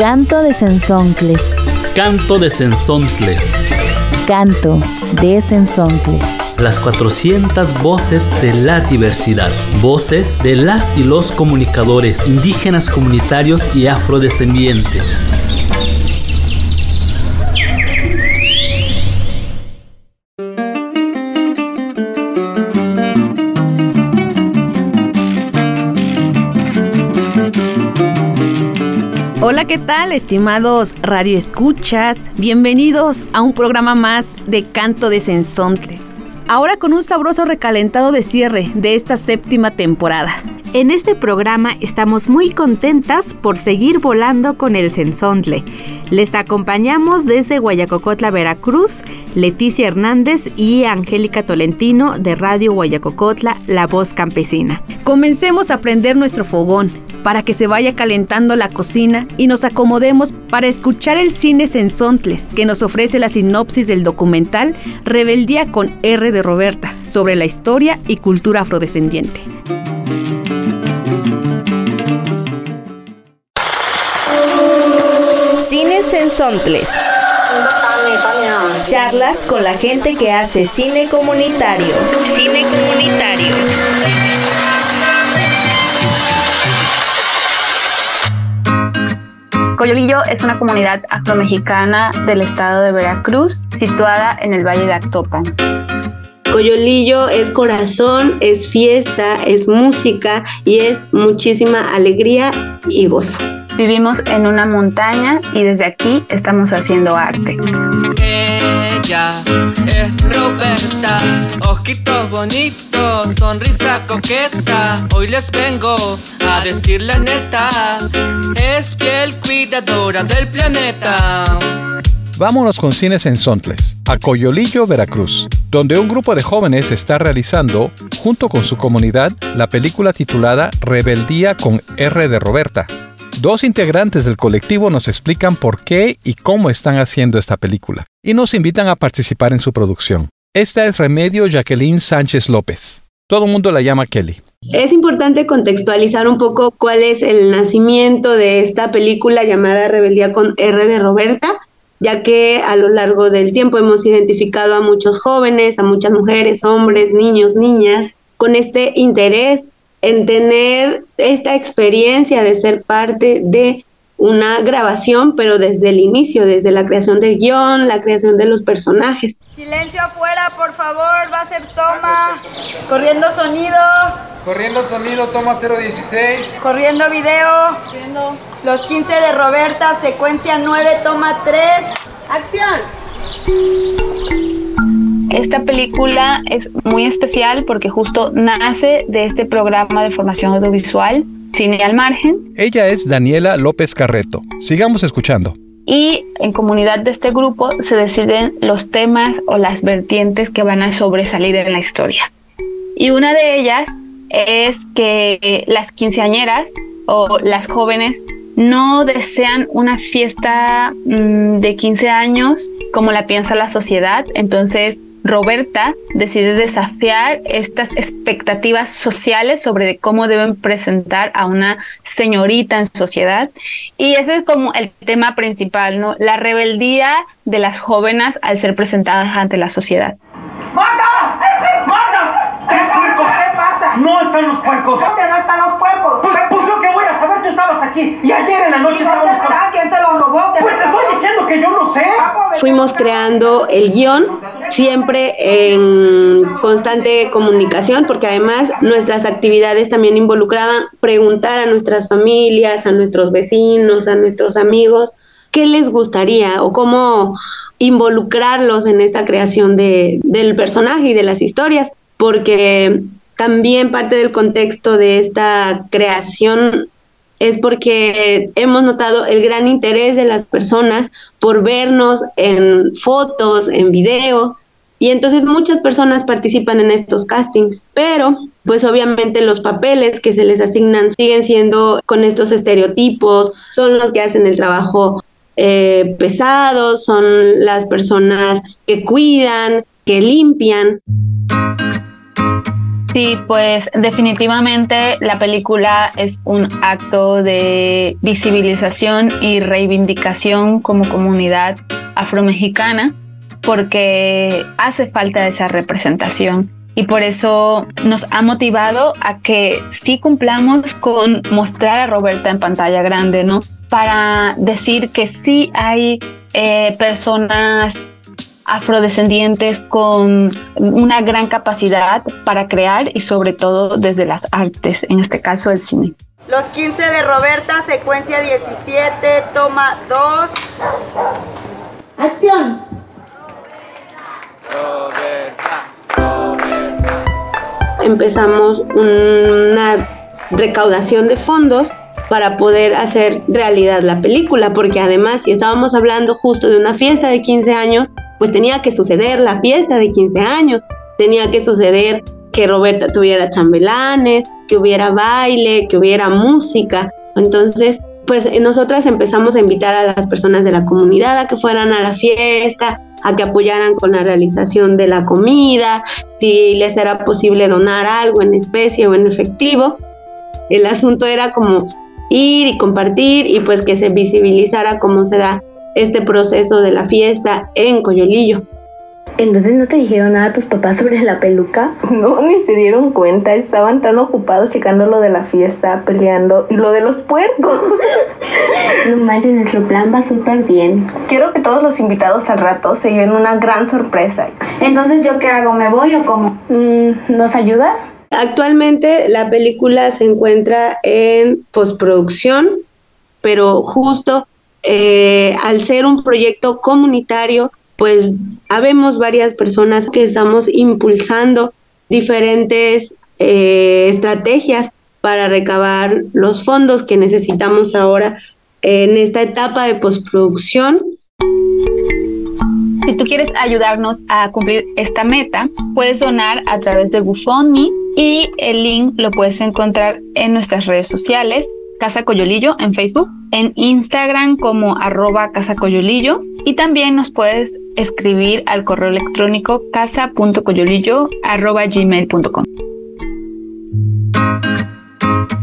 Canto de Sensoncles. Canto de Sensoncles. Canto de Sensoncles. Las 400 voces de la diversidad. Voces de las y los comunicadores indígenas comunitarios y afrodescendientes. ¿Qué tal, estimados radioescuchas? Bienvenidos a un programa más de Canto de Sensontles. Ahora con un sabroso recalentado de cierre de esta séptima temporada. En este programa estamos muy contentas por seguir volando con el Sensontle. Les acompañamos desde Guayacocotla, Veracruz, Leticia Hernández y Angélica Tolentino de Radio Guayacocotla, La Voz Campesina. Comencemos a prender nuestro fogón para que se vaya calentando la cocina y nos acomodemos para escuchar el cine Sensontles que nos ofrece la sinopsis del documental Rebeldía con R de Roberta sobre la historia y cultura afrodescendiente. Cine Sensontles. Charlas con la gente que hace cine comunitario. Cine comunitario. Coyolillo es una comunidad afromexicana del estado de Veracruz, situada en el Valle de Actopan. Coyolillo es corazón, es fiesta, es música y es muchísima alegría y gozo. Vivimos en una montaña y desde aquí estamos haciendo arte. Ella es Roberta, ojitos bonitos, sonrisa coqueta. Hoy les vengo a decir la neta, es piel cuidadora del planeta. Vámonos con cines en Sontles, a Coyolillo, Veracruz, donde un grupo de jóvenes está realizando, junto con su comunidad, la película titulada Rebeldía con R de Roberta, Dos integrantes del colectivo nos explican por qué y cómo están haciendo esta película y nos invitan a participar en su producción. Esta es Remedio Jacqueline Sánchez López. Todo el mundo la llama Kelly. Es importante contextualizar un poco cuál es el nacimiento de esta película llamada Rebeldía con R de Roberta, ya que a lo largo del tiempo hemos identificado a muchos jóvenes, a muchas mujeres, hombres, niños, niñas, con este interés en tener esta experiencia de ser parte de una grabación, pero desde el inicio, desde la creación del guion, la creación de los personajes. Silencio afuera, por favor, va a ser toma. Corriendo sonido. Corriendo sonido, toma 016. Corriendo video. Corriendo. Los 15 de Roberta, secuencia 9, toma 3. Acción. Esta película es muy especial porque justo nace de este programa de formación audiovisual, Cine al Margen. Ella es Daniela López Carreto. Sigamos escuchando. Y en comunidad de este grupo se deciden los temas o las vertientes que van a sobresalir en la historia. Y una de ellas es que las quinceañeras o las jóvenes no desean una fiesta mm, de 15 años como la piensa la sociedad, entonces Roberta decide desafiar estas expectativas sociales sobre cómo deben presentar a una señorita en sociedad. Y ese es como el tema principal, ¿no? La rebeldía de las jóvenes al ser presentadas ante la sociedad. No están los puercos. ¿Dónde no están los puercos? Pues, pues yo que voy a saber, tú estabas aquí y ayer en la noche estábamos... ¿Quién se los robó? Pues te estoy diciendo que yo no sé. Fuimos creando el guion siempre en constante comunicación, porque además nuestras actividades también involucraban preguntar a nuestras familias, a nuestros vecinos, a nuestros amigos, qué les gustaría o cómo involucrarlos en esta creación de, del personaje y de las historias, porque también parte del contexto de esta creación es porque hemos notado el gran interés de las personas por vernos en fotos, en video, y entonces muchas personas participan en estos castings, pero pues obviamente los papeles que se les asignan siguen siendo con estos estereotipos, son los que hacen el trabajo eh, pesado, son las personas que cuidan, que limpian. Sí, pues definitivamente la película es un acto de visibilización y reivindicación como comunidad afromexicana porque hace falta esa representación y por eso nos ha motivado a que sí cumplamos con mostrar a Roberta en pantalla grande, ¿no? Para decir que sí hay eh, personas afrodescendientes con una gran capacidad para crear y sobre todo desde las artes, en este caso el cine. Los 15 de Roberta, secuencia 17, toma 2. Acción. Empezamos una recaudación de fondos para poder hacer realidad la película, porque además si estábamos hablando justo de una fiesta de 15 años, pues tenía que suceder la fiesta de 15 años, tenía que suceder que Roberta tuviera chambelanes, que hubiera baile, que hubiera música. Entonces, pues nosotras empezamos a invitar a las personas de la comunidad a que fueran a la fiesta, a que apoyaran con la realización de la comida, si les era posible donar algo en especie o en efectivo. El asunto era como ir y compartir y pues que se visibilizara cómo se da este proceso de la fiesta en Coyolillo. Entonces no te dijeron nada a tus papás sobre la peluca? No, ni se dieron cuenta, estaban tan ocupados checando lo de la fiesta, peleando y lo de los puercos. no manches, nuestro plan va súper bien. Quiero que todos los invitados al rato se lleven una gran sorpresa. Entonces, ¿yo qué hago? ¿Me voy o cómo? Mm, ¿Nos ayudas? Actualmente la película se encuentra en postproducción, pero justo eh, al ser un proyecto comunitario, pues habemos varias personas que estamos impulsando diferentes eh, estrategias para recabar los fondos que necesitamos ahora en esta etapa de postproducción. Si tú quieres ayudarnos a cumplir esta meta, puedes donar a través de GoFundMe y el link lo puedes encontrar en nuestras redes sociales Casa Coyolillo en Facebook, en Instagram como arroba Casa Coyolillo y también nos puedes escribir al correo electrónico casa.coyolillo arroba gmail.com.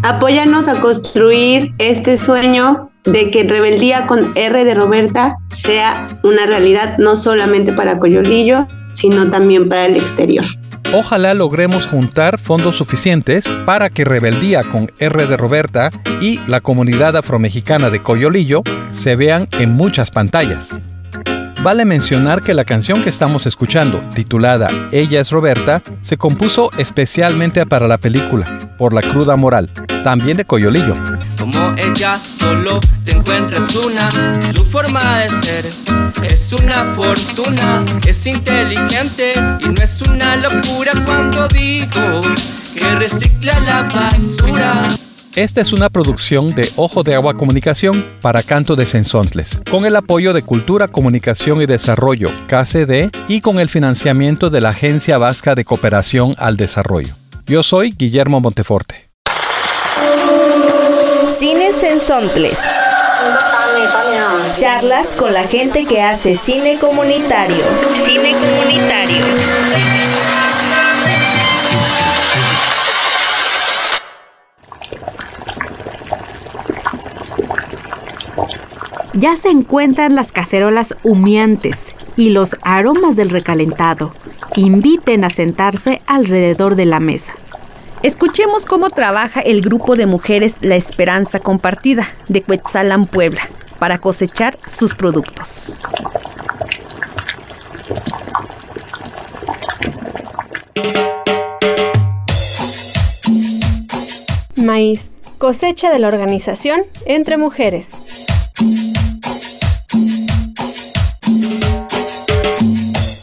Apóyanos a construir este sueño de que Rebeldía con R de Roberta sea una realidad no solamente para Coyolillo, sino también para el exterior. Ojalá logremos juntar fondos suficientes para que Rebeldía con R de Roberta y la comunidad afromexicana de Coyolillo se vean en muchas pantallas. Vale mencionar que la canción que estamos escuchando, titulada Ella es Roberta, se compuso especialmente para la película, por la cruda moral, también de Coyolillo. Como ella solo te encuentras una, su forma de ser es una fortuna, es inteligente y no es una locura cuando digo que recicla la basura. Esta es una producción de Ojo de Agua Comunicación para Canto de Sensontles, con el apoyo de Cultura, Comunicación y Desarrollo, KCD, y con el financiamiento de la Agencia Vasca de Cooperación al Desarrollo. Yo soy Guillermo Monteforte. Cine Sensontles. Charlas con la gente que hace cine comunitario. Cine comunitario. Ya se encuentran las cacerolas humeantes y los aromas del recalentado. Inviten a sentarse alrededor de la mesa. Escuchemos cómo trabaja el grupo de mujeres La Esperanza Compartida de Cuetzalan, Puebla, para cosechar sus productos. Maíz, cosecha de la organización Entre Mujeres.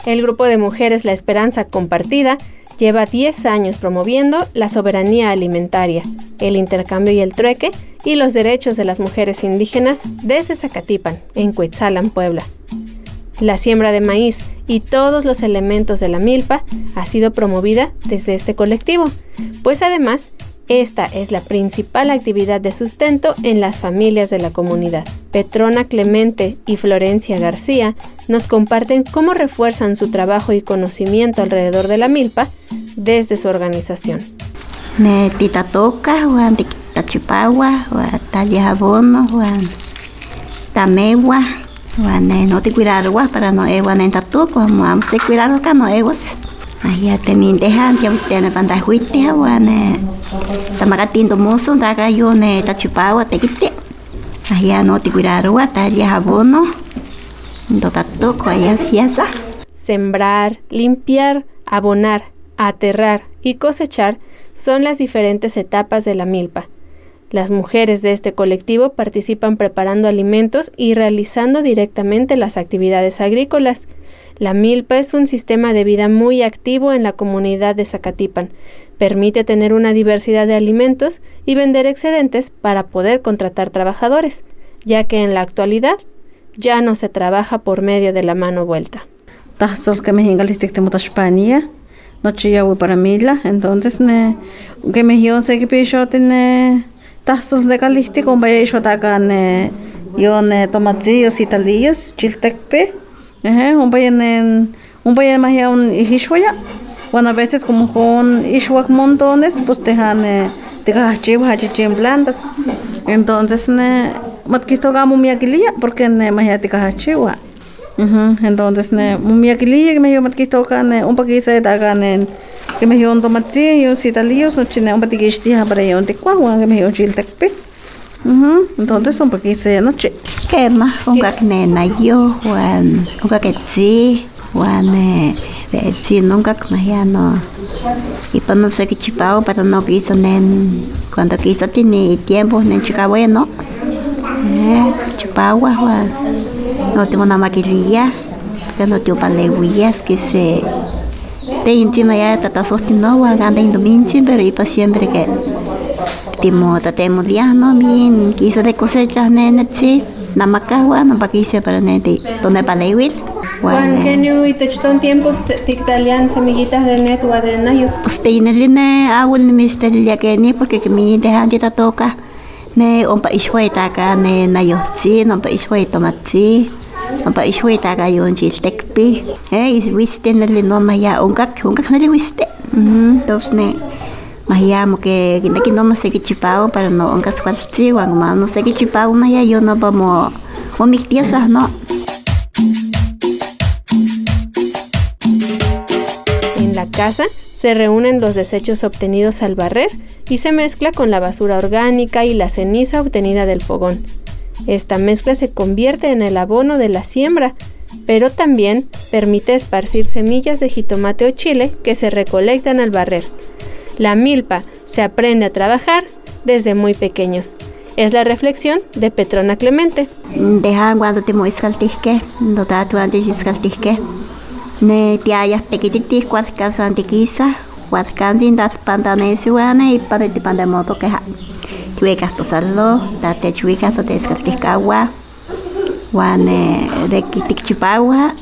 El grupo de mujeres La Esperanza Compartida lleva 10 años promoviendo la soberanía alimentaria, el intercambio y el trueque y los derechos de las mujeres indígenas desde Zacatipan, en Cuetzalan, Puebla. La siembra de maíz y todos los elementos de la milpa ha sido promovida desde este colectivo, pues además Esta es la principal actividad de sustento en las familias de la comunidad. Petrona Clemente y Florencia García nos comparten cómo refuerzan su trabajo y conocimiento alrededor de la milpa desde su organización. Para no. Ahí te min dejan usted ne panda huite, juan tamagatin mozo, daga yo ne tachipawa te quite. Ahí no te cuidarwa, tallabono, do tatu, allá fiesa. Sembrar, limpiar, abonar, aterrar y cosechar son las diferentes etapas de la milpa. Las mujeres de este colectivo participan preparando alimentos y realizando directamente las actividades agrícolas. La milpa es un sistema de vida muy activo en la comunidad de Zacatipan. Permite tener una diversidad de alimentos y vender excedentes para poder contratar trabajadores, ya que en la actualidad ya no se trabaja por medio de la mano vuelta noche ya para Mila, entonces que me yo que picho tiene tazos de caliste con vaya yo taca ne yo tomatillos y talillos chiltecpe eh un vaya ne un vaya más ya un hishwaya bueno a veces como con ishwak montones pues te han te gachiva hachichen blandas entonces ne matquito gamo mi aquililla porque ne más ya te gachiva Uh Entonces, ne, mi aquililla que me dio matquito ne, un poquito de taga ne, que me dio un un citalillos, no chine un patiquisti para yo un tecuagua, que me dio chiltecpe. Uh Entonces, un poquito de noche. ¿Qué más? Un cacne na yo, un caquetzi, un sí, nunca como ya no. Y pues no sé qué chipao, pero no quiso nen, cuando quiso tiene tiempo, nen chica bueno. Eh, chipao, Juan no tengo una maquililla, que no tengo paleguillas que se te encima ya tata sostino wa ganda indominci pero y para siempre que timo tatemo dia no bien quiso de cosecha nene sí namakawa no pa quise para nene donde paleguil Juan Genio y te chton tiempos italian semillitas de net o de nayo. Pues te ni mister ya que ni porque que mi dejan ya toca ne ompa ishweta ka ne nayo sí no pa ishweta matzi apa ishwe ta ga yon chil tekpi eh is wiste na le no maya ongak ongak na le wiste mhm dos ne maya mo que que que no me sé que chipao para no ongas cualti wang ma no que chipao maya yo no vamos o mis piezas no en la casa se reúnen los desechos obtenidos al barrer y se mezcla con la basura orgánica y la ceniza obtenida del fogón. Esta mezcla se convierte en el abono de la siembra, pero también permite esparcir semillas de jitomate o chile que se recolectan al barrer. La milpa se aprende a trabajar desde muy pequeños. Es la reflexión de Petrona Clemente. Deja cuando te muescaltisque, no tatu antes iscaltisque. Ne tiayas pequititis cuatcas antiquisa, cuatcandin das pantanesiuane y para ti pandemoto queja chuecas tosalo, date chuecas to descartiscagua, wan de kitikchipagua,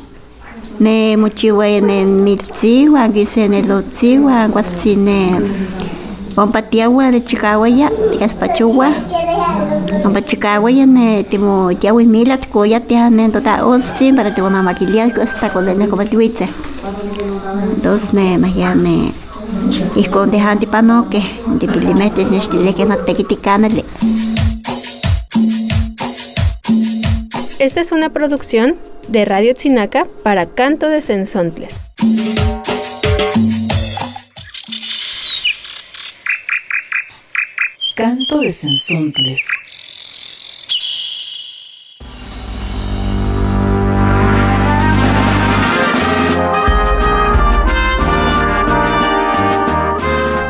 ne muchiwa ne nilzi, wan gise ne lotzi, wan guatzi ne Ompatiagua de Chicago ya, tikaspachuwa. Ompachicagua ya ne timo tiawi mila tikoya tia ne tota onsi para timo na maquilia hasta con leña como tiwitze. Dos ne magia ne Ihkon tehan di panoke, di pilimete nestile que no te quiticanale. Esta es una producción de Radio Tzinaca para Canto de Sensontles. Canto de Sensontles.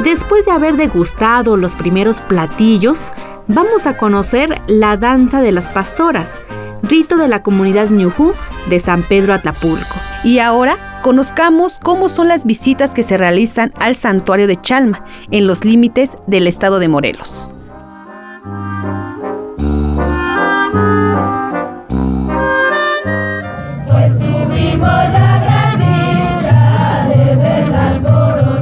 Después de haber degustado los primeros platillos, vamos a conocer la danza de las pastoras, rito de la comunidad Ñujú de San Pedro Atlapulco. Y ahora conozcamos cómo son las visitas que se realizan al santuario de Chalma, en los límites del estado de Morelos.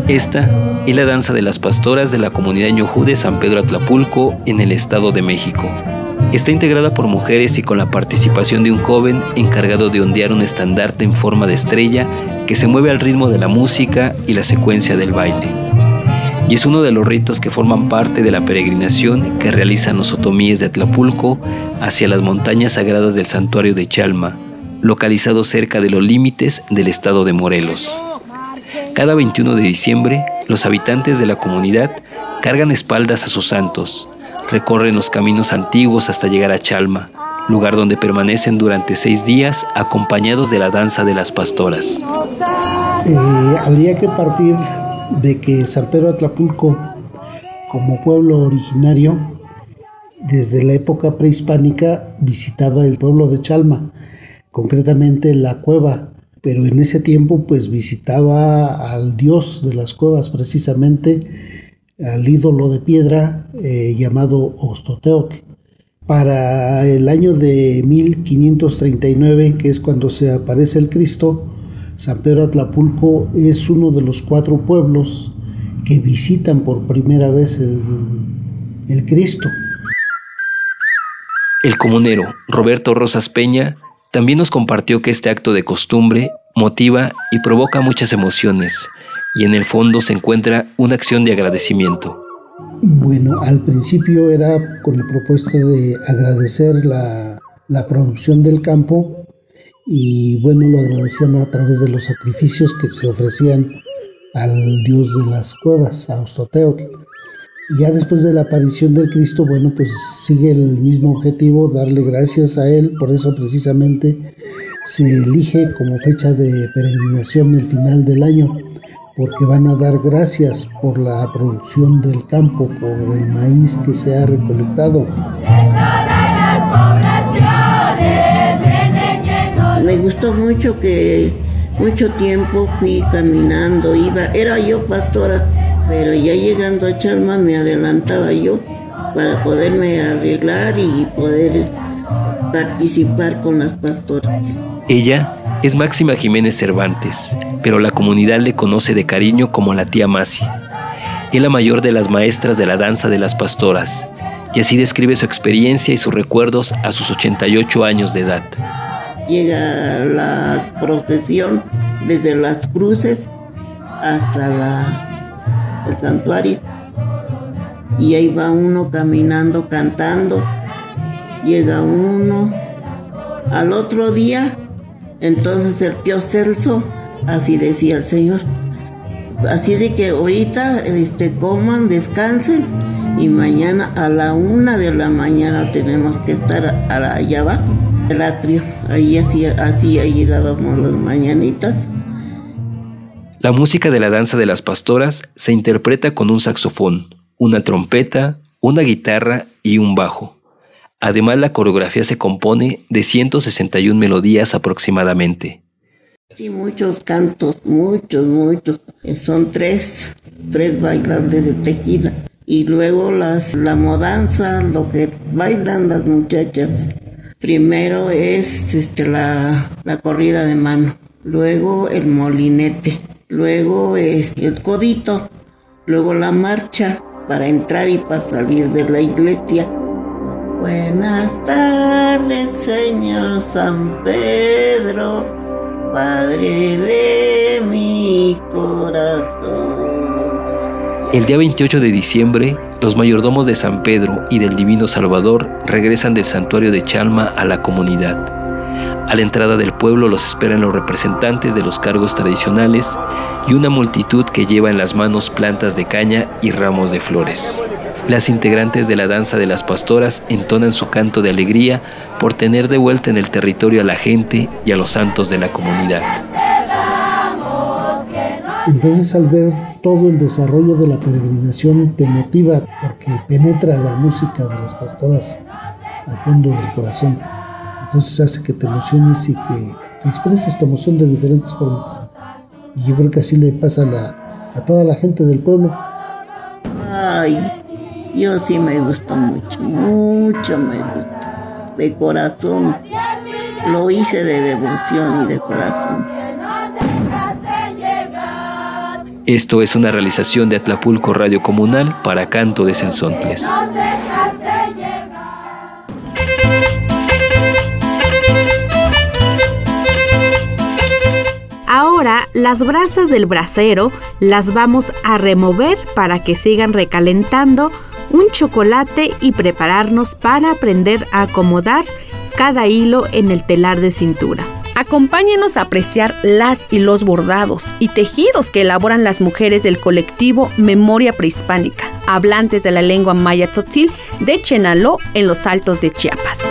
Esta es la danza de las pastoras de la comunidad ñojú de San Pedro Atlapulco en el Estado de México. Está integrada por mujeres y con la participación de un joven encargado de ondear un estandarte en forma de estrella que se mueve al ritmo de la música y la secuencia del baile. Y es uno de los ritos que forman parte de la peregrinación que realizan los otomíes de Atlapulco hacia las montañas sagradas del santuario de Chalma, localizado cerca de los límites del estado de Morelos. Cada 21 de diciembre, los habitantes de la comunidad cargan espaldas a sus santos, recorren los caminos antiguos hasta llegar a Chalma, lugar donde permanecen durante seis días acompañados de la danza de las pastoras. Eh, habría que partir de que San Pedro Atlapulco, como pueblo originario, desde la época prehispánica visitaba el pueblo de Chalma, concretamente la cueva, pero en ese tiempo pues visitaba al dios de las cuevas precisamente, al ídolo de piedra eh, llamado Ostoteotl. Para el año de 1539, que es cuando se aparece el Cristo, San Pedro Atlapulco es uno de los cuatro pueblos que visitan por primera vez el, el Cristo. El comunero Roberto Rosas Peña también nos compartió que este acto de costumbre motiva y provoca muchas emociones y en el fondo se encuentra una acción de agradecimiento. Bueno, al principio era con el propósito de agradecer la, la producción del campo y bueno, lo agradecían a través de los sacrificios que se ofrecían al dios de las cuevas, a Ostoteotl. Ya después de la aparición del Cristo, bueno, pues sigue el mismo objetivo, darle gracias a Él, por eso precisamente se elige como fecha de peregrinación el final del año, porque van a dar gracias por la producción del campo, por el maíz que se ha recolectado. Me gustó mucho que mucho tiempo fui caminando, iba, era yo pastora pero ya llegando a Chalma me adelantaba yo para poderme arreglar y poder participar con las pastoras. Ella es Máxima Jiménez Cervantes, pero la comunidad le conoce de cariño como la tía Masi. Es la mayor de las maestras de la danza de las pastoras, y así describe su experiencia y sus recuerdos a sus 88 años de edad. Llega la procesión desde las cruces hasta el santuario. Y ahí va uno caminando, cantando. Llega uno. Al otro día, entonces el tío Celso, así decía el Señor. Así de que ahorita este, coman, descansen y mañana a la una de la mañana tenemos que estar allá abajo, el atrio. Ahí así, así ahí dábamos las mañanitas. La música de la danza de las pastoras se interpreta con un saxofón, una trompeta, una guitarra y un bajo. Además, la coreografía se compone de 161 melodías aproximadamente. Sí, muchos cantos, muchos, muchos. Son tres, tres bailables de tequila. Y luego las, la modanza, lo que bailan las muchachas. Primero es este, la, la corrida de mano, luego el molinete, luego es el codito, luego la marcha para entrar y para salir de la iglesia. Buenas tardes, Señor San Pedro, Padre de mi corazón. El día 28 de diciembre, los mayordomos de San Pedro y del Divino Salvador regresan del santuario de Chalma a la comunidad. A la entrada del pueblo los esperan los representantes de los cargos tradicionales y una multitud que lleva en las manos plantas de caña y ramos de flores. Las integrantes de la danza de las pastoras entonan su canto de alegría por tener de vuelta en el territorio a la gente y a los santos de la comunidad. Entonces al ver todo el desarrollo de la peregrinación te motiva porque penetra la música de las pastoras al fondo del corazón. Entonces hace que te emociones y que, expreses tu emoción de diferentes formas. Y yo creo que así le pasa a, a toda la gente del pueblo. Ay, yo sí me gusta mucho, mucho me gusta. De corazón. Lo hice de devoción y de corazón. Esto es una realización de Atlapulco Radio Comunal para Canto de Sensontles. Ahora las brasas del brasero las vamos a remover para que sigan recalentando un chocolate y prepararnos para aprender a acomodar cada hilo en el telar de cintura. Acompáñenos a apreciar las y los bordados y tejidos que elaboran las mujeres del colectivo Memoria Prehispánica, hablantes de la lengua maya tzotzil de Chenaló en los Altos de Chiapas.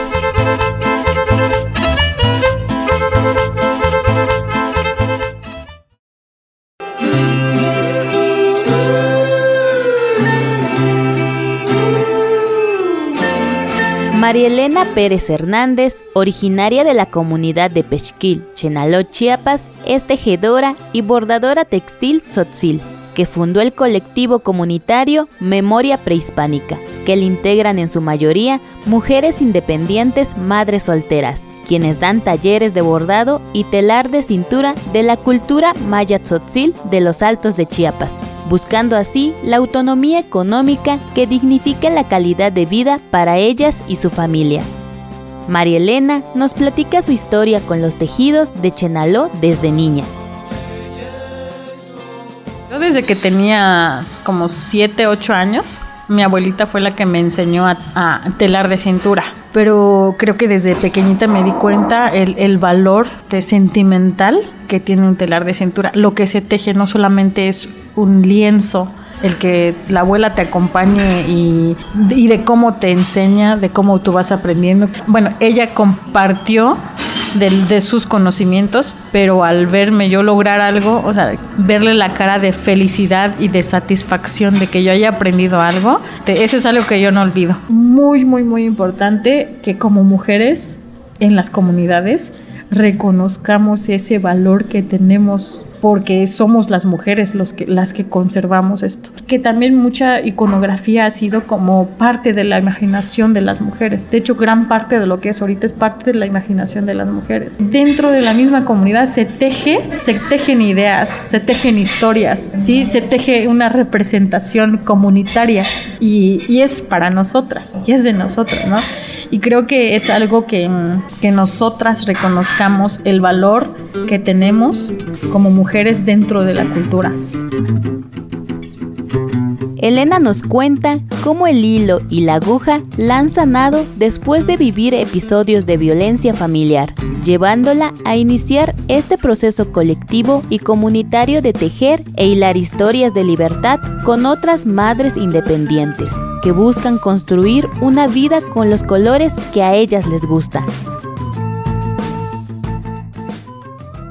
María Elena Pérez Hernández, originaria de la comunidad de Pechquil, Chenaló, Chiapas, es tejedora y bordadora textil Tzotzil, que fundó el colectivo comunitario Memoria Prehispánica, que le integran en su mayoría mujeres independientes madres solteras, quienes dan talleres de bordado y telar de cintura de la cultura maya tzotzil de los Altos de Chiapas, buscando así la autonomía económica que dignifique la calidad de vida para ellas y su familia. María Elena nos platica su historia con los tejidos de Chenaló desde niña. Yo desde que tenía como 7, 8 años, mi abuelita fue la que me enseñó a, a telar de cintura. Pero creo que desde pequeñita me di cuenta el, el valor de sentimental que tiene un telar de cintura. Lo que se teje no solamente es un lienzo, el que la abuela te acompañe y, y, de cómo te enseña, de cómo tú vas aprendiendo. Bueno, ella compartió de, sus conocimientos, pero al verme yo lograr algo, o sea, verle la cara de felicidad y de satisfacción de que yo haya aprendido algo, de, eso es algo que yo no olvido. Muy, muy, muy importante que como mujeres en las comunidades reconozcamos ese valor que tenemos porque somos las mujeres los que, las que conservamos esto. Que también mucha iconografía ha sido como parte de la imaginación de las mujeres. De hecho, gran parte de lo que es ahorita es parte de la imaginación de las mujeres. Dentro de la misma comunidad se teje, se tejen ideas, se tejen historias, ¿sí? se teje una representación comunitaria y, y es para nosotras, y es de nosotras, ¿no? Y creo que es algo que, que nosotras reconozcamos el valor que tenemos como mujeres dentro de la cultura. Elena nos cuenta cómo el hilo y la aguja la han sanado después de vivir episodios de violencia familiar, llevándola a iniciar este proceso colectivo y comunitario de tejer e hilar historias de libertad con otras madres independientes que buscan construir una vida con los colores que a ellas les gusta.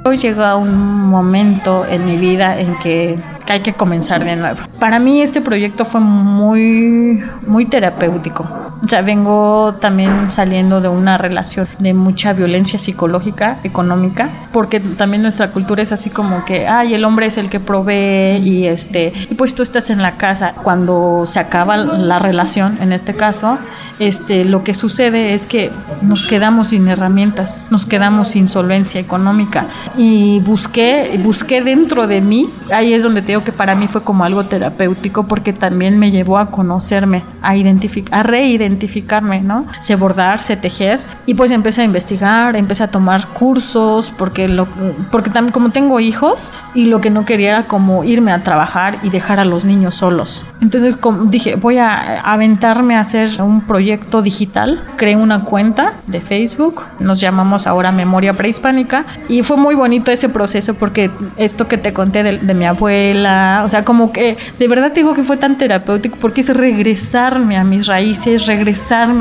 Hoy llega un momento en mi vida en que hay que comenzar de nuevo. Para mí este proyecto fue muy, muy terapéutico. Sea, vengo también saliendo de una relación de mucha violencia psicológica, económica, porque también nuestra cultura es así como que, ay, el hombre es el que provee y este, y pues tú estás en la casa. Cuando se acaba la relación, en este caso, este, lo que sucede es que nos quedamos sin herramientas, nos quedamos sin solvencia económica y busqué, busqué dentro de mí, ahí es donde te digo que para mí fue como algo terapéutico porque también me llevó a conocerme, a identificar, a reidentificarme, ¿no? Sé bordar, sé tejer y pues empecé a investigar, empecé a tomar cursos porque lo, porque también como tengo hijos y lo que no quería era como irme a trabajar y dejar a los niños solos. Entonces dije, voy a aventarme a hacer un proyecto digital, creé una cuenta de Facebook, nos llamamos ahora Memoria Prehispánica y fue muy bonito ese proceso porque esto que te conté de, de mi abuela, o sea, como que de verdad digo que fue tan terapéutico porque es regresarme a mis raíces, regresarme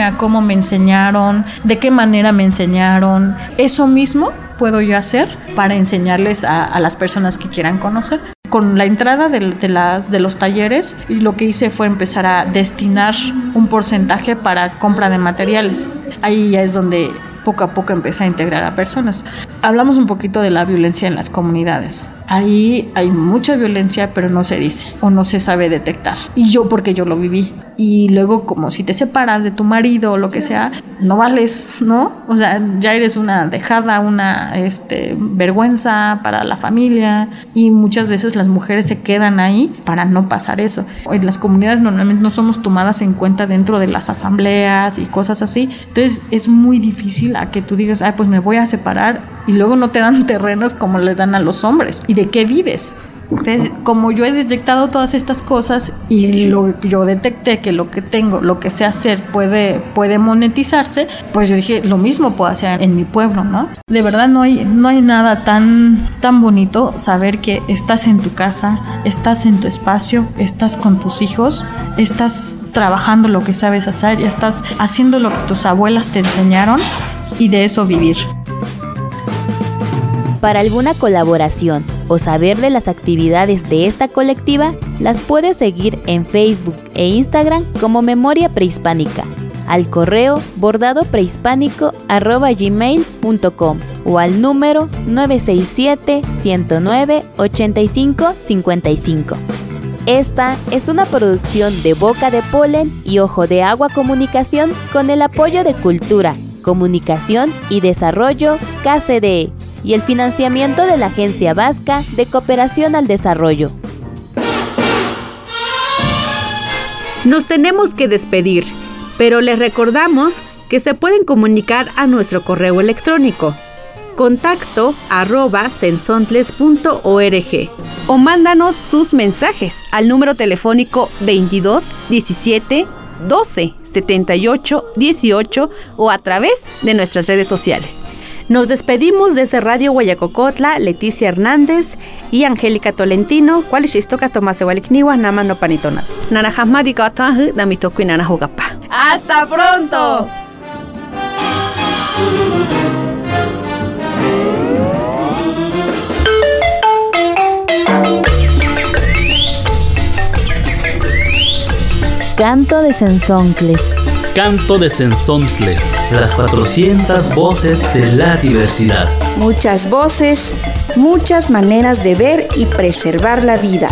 a cómo me enseñaron, de qué manera me enseñaron. Eso mismo puedo yo hacer para enseñarles a, a las personas que quieran conocer. Con la entrada de, de, las, de los talleres, lo que hice fue empezar a destinar un porcentaje para compra de materiales. Ahí ya es donde poco a poco empecé a integrar a personas. Hablamos un poquito de la violencia en las comunidades. Ahí hay mucha violencia, pero no se dice o no se sabe detectar. Y yo porque yo lo viví. Y luego como si te separas de tu marido o lo que sea, no vales, ¿no? O sea, ya eres una dejada, una este, vergüenza para la familia y muchas veces las mujeres se quedan ahí para no pasar eso. En las comunidades normalmente no somos tomadas en cuenta dentro de las asambleas y cosas así. Entonces es muy difícil a que tú digas, ay, pues me voy a separar y luego no te dan terrenos como le dan a los hombres. ¿Y de qué vives? Entonces, como yo he detectado todas estas cosas y lo, yo detecté que lo que tengo, lo que sé hacer puede, puede monetizarse, pues yo dije, lo mismo puedo hacer en mi pueblo, ¿no? De verdad no hay, no hay nada tan, tan bonito saber que estás en tu casa, estás en tu espacio, estás con tus hijos, estás trabajando lo que sabes hacer, estás haciendo lo que tus abuelas te enseñaron y de eso vivir. Para alguna colaboración o saber de las actividades de esta colectiva, las puedes seguir en Facebook e Instagram como Memoria Prehispánica, al correo bordadoprehispánico.gmail.com o al número 967-109-8555. Esta es una producción de Boca de Polen y Ojo de Agua Comunicación con el apoyo de Cultura, Comunicación y Desarrollo KCDE y el financiamiento de la Agencia Vasca de Cooperación al Desarrollo. Nos tenemos que despedir, pero les recordamos que se pueden comunicar a nuestro correo electrónico contacto arroba sensontles.org o mándanos tus mensajes al número telefónico 22 17 12 78 18 o a través de nuestras redes sociales. Nos despedimos desde Radio Guayacocotla, Leticia Hernández y Angélica Tolentino. ¿Cuál es esto que Tomás Igualicniwa, Nama no panitona? ¡Hasta pronto! Canto de Sensoncles. Canto de Sensontles, las 400 voces de la diversidad. Muchas voces, muchas maneras de ver y preservar la vida.